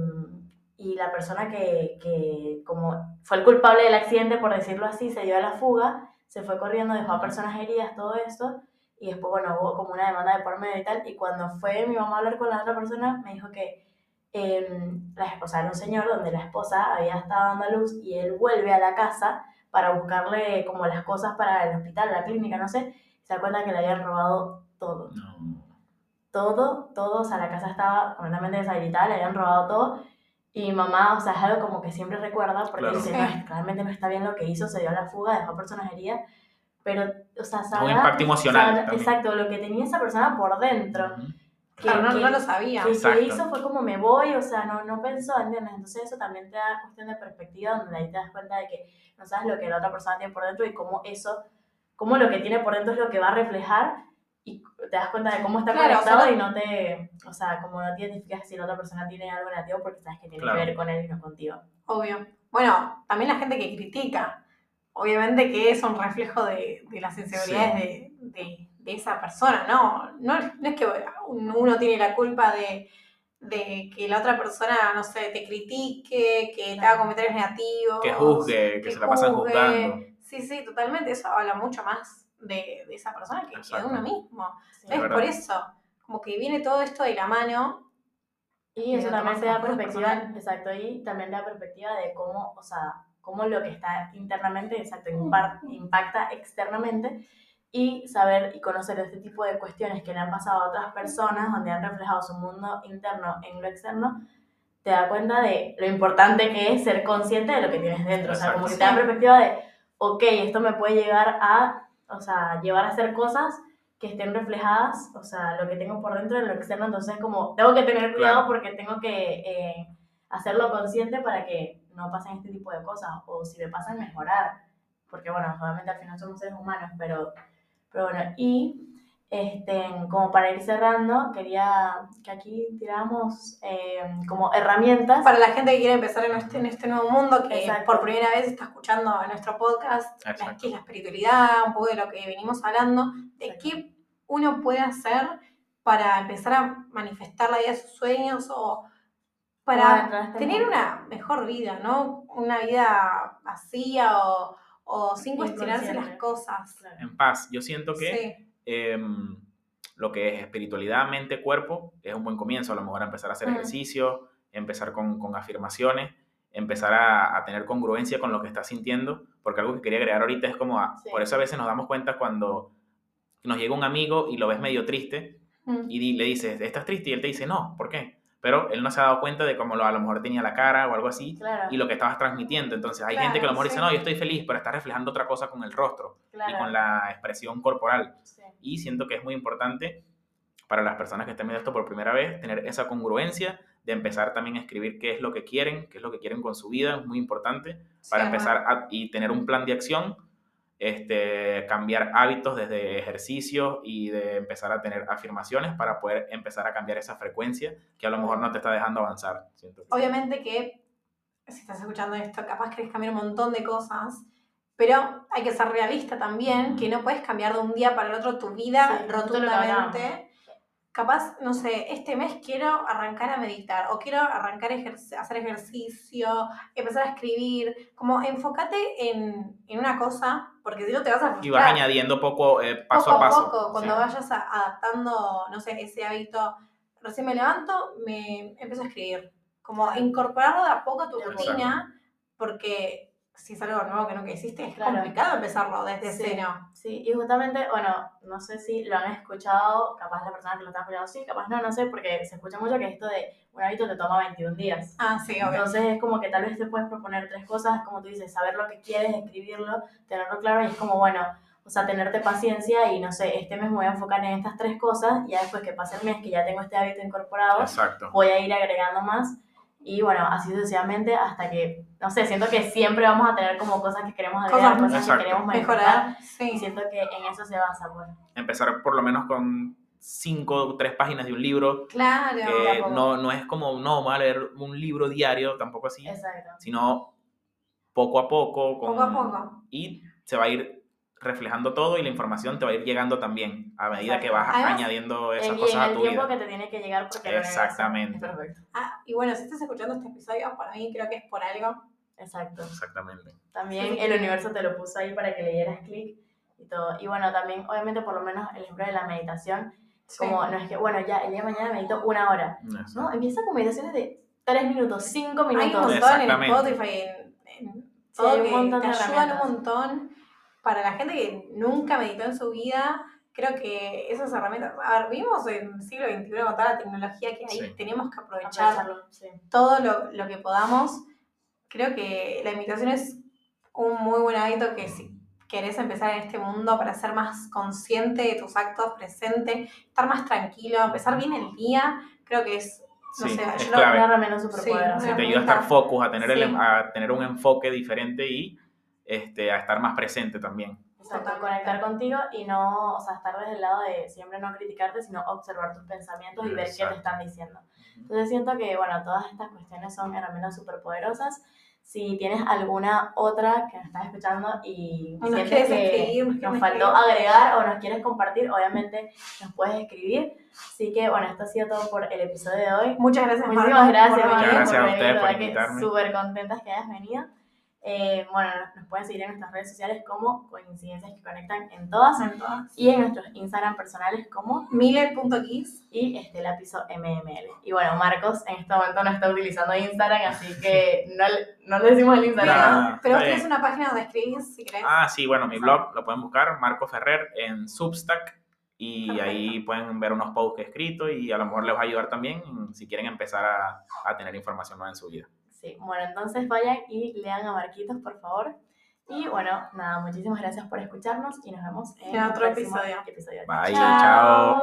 y la persona que, que como fue el culpable del accidente, por decirlo así, se dio a la fuga, se fue corriendo, dejó a personas heridas, todo esto, y después, bueno, hubo como una demanda de por medio y tal, y cuando fue mi mamá a hablar con la otra persona, me dijo que eh, la esposa era un señor donde la esposa había estado dando a luz y él vuelve a la casa para buscarle como las cosas para el hospital, la clínica, no sé, se da cuenta que le habían robado todo. No. Todo, todo, o sea, la casa estaba completamente deshabilitada, le habían robado todo. Y mi mamá, o sea, es algo como que siempre recuerda, porque Claro. dice, no, realmente no está bien lo que hizo, se dio a la fuga, dejó personas heridas, pero, o sea, Un sabrá- impacto emocional exacto, lo que tenía esa persona por dentro. Ujú. Que, Claro, no, no lo sabía. que, que hizo fue como me voy, o sea, no, no pensó, ¿entiendes? Entonces eso también te da cuestión de perspectiva, donde ahí te das cuenta de que no sabes lo que la otra persona tiene por dentro y cómo eso, cómo lo que tiene por dentro es lo que va a reflejar y te das cuenta de cómo está Claro, o sea, conectado y no te, o sea, como no te identificas si la otra persona tiene algo negativo porque sabes que tiene Claro. que ver con él y no contigo. Obvio. Bueno, también la gente que critica. Obviamente que es un reflejo de, de las inseguridades de, de- de esa persona, ¿no? ¿no? No es que uno tiene la culpa de, de que la otra persona, no sé, te critique, que te haga comentarios negativos. Que juzgue, que, se la pasan juzgando. Sí, sí, totalmente. Eso habla mucho más de, de esa persona que, que de uno mismo. Sí. Es por eso. Como que viene todo esto de la mano. Y eso también te da perspectiva, personal. exacto, y también te da perspectiva de cómo, o sea, cómo lo que está internamente, exacto, impacta externamente y saber y conocer este tipo de cuestiones que le han pasado a otras personas, donde han reflejado su mundo interno en lo externo, te da cuenta de lo importante que es ser consciente de lo que tienes dentro, o sea, como que te da Exacto. perspectiva de, ok, esto me puede llegar a, o sea, llevar a hacer cosas que estén reflejadas, o sea, lo que tengo por dentro en lo externo, entonces como tengo que tener cuidado Claro. porque tengo que eh, hacerlo consciente para que no pasen este tipo de cosas, o si me pasan, mejorar, porque bueno, obviamente al final somos seres humanos, pero, pero bueno, y este, como para ir cerrando, quería que aquí tiráramos eh, como herramientas. Para la gente que quiere empezar en este, en este nuevo mundo, que Exacto. por primera vez está escuchando nuestro podcast, la- que es la espiritualidad, un poco de lo que venimos hablando, de Exacto. qué uno puede hacer para empezar a manifestar la vida de sus sueños o Para tener una mejor vida, ¿no? Una vida vacía o, o sin cuestionarse las cosas. Claro. En paz. Yo siento que Sí, em, lo que es espiritualidad, mente, cuerpo, es un buen comienzo. A lo mejor empezar a hacer Mm. ejercicio, empezar con, con afirmaciones, empezar a, a tener congruencia con lo que estás sintiendo, porque algo que quería agregar ahorita es como, a- Sí. por eso a veces nos damos cuenta cuando nos llega un amigo y lo ves medio triste Mm. y di- le dices, ¿estás triste? Y él te dice, no, ¿por qué? Pero él no se ha dado cuenta de cómo lo, a lo mejor tenía la cara o algo así Claro, y lo que estabas transmitiendo. Entonces hay Claro, gente que a lo mejor sí. dice, no, yo estoy feliz, pero está reflejando otra cosa con el rostro y con la expresión corporal. Sí. Y siento que es muy importante para las personas que estén viendo esto por primera vez, tener esa congruencia de empezar también a escribir qué es lo que quieren, qué es lo que quieren con su vida, es muy importante, para Sí, empezar a, y tener un plan de acción, este, cambiar hábitos desde ejercicio y de empezar a tener afirmaciones para poder empezar a cambiar esa frecuencia que a lo mejor no te está dejando avanzar. Siento que- Obviamente que si estás escuchando esto, capaz querés cambiar un montón de cosas, pero hay que ser realista también, que no puedes cambiar de un día para el otro tu vida Sí, rotundamente. Capaz, no sé, este mes quiero arrancar a meditar o quiero arrancar a ejerc- hacer ejercicio, empezar a escribir, como enfócate en, en una cosa, porque si no te vas a frustrar. Y vas añadiendo poco, eh, paso poco a paso. poco, cuando Sí. vayas a- adaptando, no sé, ese hábito, recién me levanto, me empiezo a escribir. Como incorporarlo de a poco a tu rutina, porque si es algo nuevo que nunca hiciste, es Claro. complicado empezarlo desde Sí. cero. Sí, y justamente, bueno, no sé si lo han escuchado, capaz la persona que lo está escuchando sí, capaz no, no sé, porque se escucha mucho que esto de un hábito te toma 21 días. Ah, sí, obvio. Entonces es como que tal vez te puedes proponer tres cosas, como tú dices, saber lo que quieres, escribirlo, tenerlo claro y es como, bueno, o sea, tenerte paciencia y no sé, este mes me voy a enfocar en estas tres cosas y ya después que pase el mes que ya tengo este hábito incorporado, Exacto. voy a ir agregando más y bueno, así sucesivamente hasta que, no sé, siento que siempre vamos a tener como cosas que queremos agregar, Cosas que queremos mejorar Mejorar, y sí. siento que en eso se basa, pues. Empezar por lo menos con cinco o tres páginas de un libro. Claro. no, no es como, no, voy a leer un libro diario, tampoco así, Exacto. sino poco a poco. con- Poco a poco. Y se va a ir reflejando todo y la información te va a ir llegando también a medida que Exacto. vas Además, añadiendo esas cosas en a el tu tiempo vida. que te tiene que llegar porque el Exactamente. es perfecto. Ah, y bueno, si estás escuchando este episodio, para mí creo que es por algo. Exacto. Exactamente. También el universo te lo puso ahí para que le dieras clic y todo. Y bueno, también, obviamente, por lo menos el ejemplo de la meditación, Sí. como no es que, bueno, ya el día de mañana medito una hora, Eso. ¿no? Empieza con meditaciones de 3 minutos, 5 Hay un minutos. montón en. Spotify, en, en Sí, todo hay un que montón te de ayudan un montón. Para la gente que nunca meditó en su vida, creo que esas herramientas, a ver, vivimos en el siglo XXI con toda la tecnología que hay, Sí. tenemos que aprovechar sí. todo lo, lo que podamos. Creo que la meditación es un muy buen hábito que si querés empezar en este mundo para ser más consciente de tus actos, presente, estar más tranquilo, empezar bien el día, creo que es, no Sí, sé, es yo clave. herramienta súper Sí, poderosa. Sí, te ayuda a estar focus, a tener, el- Sí. a tener un enfoque diferente y este, a estar más presente también. Exacto, conectar contigo y no, o sea, estar desde el lado de siempre no criticarte, sino observar tus pensamientos y ver qué Exacto. te están diciendo. Entonces siento que, bueno, todas estas cuestiones son herramientas súper poderosas. Si tienes alguna otra que nos estás escuchando y nos sientes quieres que escribir, nos nos faltó escribir. agregar o nos quieres compartir, obviamente nos puedes escribir. Así que, bueno, esto ha sido todo por el episodio de hoy. Muchas gracias, Muchísimas Marco, gracias, por María. Muchas gracias a por ustedes venir, por invitarme. Súper contentas que hayas venido. Eh, bueno, nos, pueden seguir en nuestras redes sociales como Coincidencias que Conectan en todas En todas. y en nuestros Instagram personales como Mile.kiss. y este lápizo MML. Y bueno, Marcos en este momento no está utilizando Instagram, así que no, le- no le decimos el Instagram. ¿no? Ah, Pero tienes una página donde escribís, si querés. Ah, sí, bueno, mi blog lo pueden buscar, Marco Ferrer, en Substack. Y Perfecto. ahí pueden ver unos posts que he escrito y a lo mejor les va a ayudar también si quieren empezar a, a tener información nueva en su vida. Sí, bueno, entonces vayan y lean a Marquitos, por favor. Y bueno, nada, muchísimas gracias por escucharnos y nos vemos en, otro episodio. Bye, chao.